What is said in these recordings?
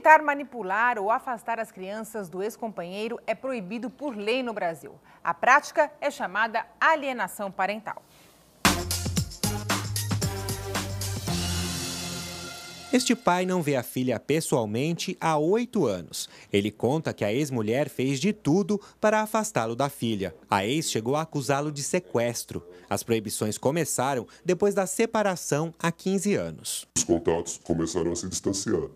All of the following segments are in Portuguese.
Tentar manipular ou afastar as crianças do ex-companheiro é proibido por lei no Brasil. A prática é chamada alienação parental. Este pai não vê a filha pessoalmente há oito anos. Ele conta que a ex-mulher fez de tudo para afastá-lo da filha. A ex chegou a acusá-lo de sequestro. As proibições começaram depois da separação há 15 anos. Os contatos começaram a se distanciar.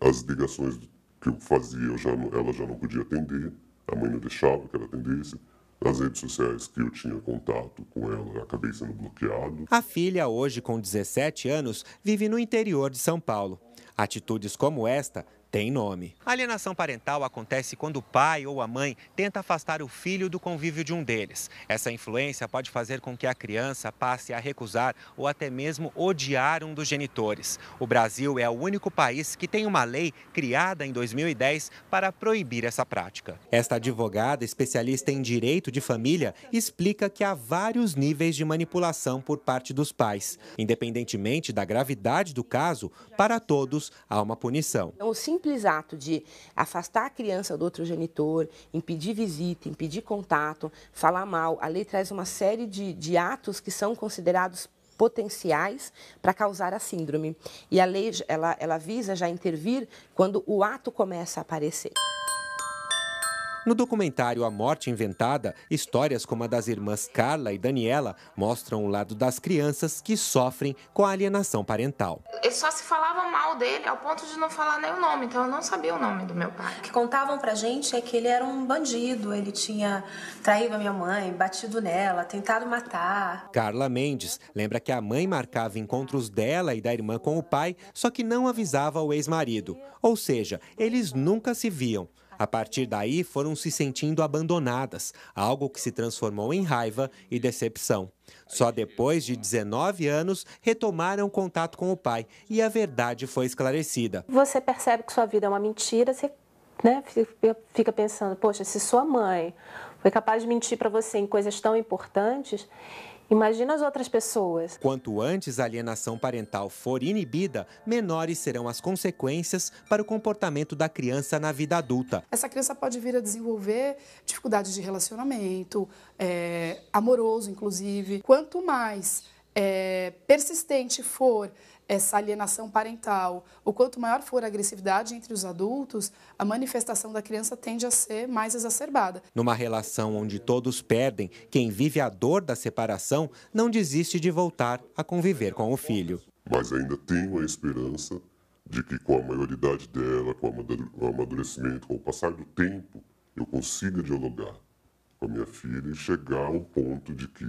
As ligações que eu fazia, eu já não, ela já não podia atender, a mãe não deixava que ela atendesse. Nas redes sociais que eu tinha contato com ela, acabei sendo bloqueado. A filha, hoje com 17 anos, vive no interior de São Paulo. Atitudes como esta tem nome. A alienação parental acontece quando o pai ou a mãe tenta afastar o filho do convívio de um deles. Essa influência pode fazer com que a criança passe a recusar ou até mesmo odiar um dos genitores. O Brasil é o único país que tem uma lei criada em 2010 para proibir essa prática. Esta advogada, especialista em direito de família, explica que há vários níveis de manipulação por parte dos pais. Independentemente da gravidade do caso, para todos há uma punição. Então, simples ato de afastar a criança do outro genitor, impedir visita, impedir contato, falar mal, a lei traz uma série de, de atos que são considerados potenciais para causar a síndrome. E a lei ela, ela visa já intervir quando o ato começa a aparecer. No documentário A Morte Inventada, histórias como a das irmãs Carla e Daniela mostram o lado das crianças que sofrem com a alienação parental. Ele só se falava mal dele ao ponto de não falar nem o nome, então eu não sabia o nome do meu pai. O que contavam pra gente é que ele era um bandido, ele tinha traído a minha mãe, batido nela, tentado matar. Carla Mendes lembra que a mãe marcava encontros dela e da irmã com o pai, só que não avisava o ex-marido. Ou seja, eles nunca se viam. A partir daí, foram se sentindo abandonadas, algo que se transformou em raiva e decepção. Só depois de 19 anos retomaram contato com o pai e a verdade foi esclarecida. Você percebe que sua vida é uma mentira, você né, fica pensando: poxa, se sua mãe foi capaz de mentir para você em coisas tão importantes, Imagina as outras pessoas. Quanto antes a alienação parental for inibida, menores serão as consequências para o comportamento da criança na vida adulta. Essa criança pode vir a desenvolver dificuldades de relacionamento, é, amoroso, inclusive. Quanto mais é, persistente for essa alienação parental, o quanto maior for a agressividade entre os adultos, a manifestação da criança tende a ser mais exacerbada. Numa relação onde todos perdem, quem vive a dor da separação não desiste de voltar a conviver com o filho. Mas ainda tenho a esperança de que com a maioridade dela, com o amadurecimento, com o passar do tempo, eu consiga dialogar com a minha filha e chegar a um ponto de que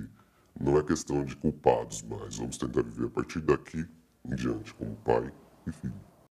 não é questão de culpados mais. Vamos tentar viver a partir daqui em diante, como pai e filho.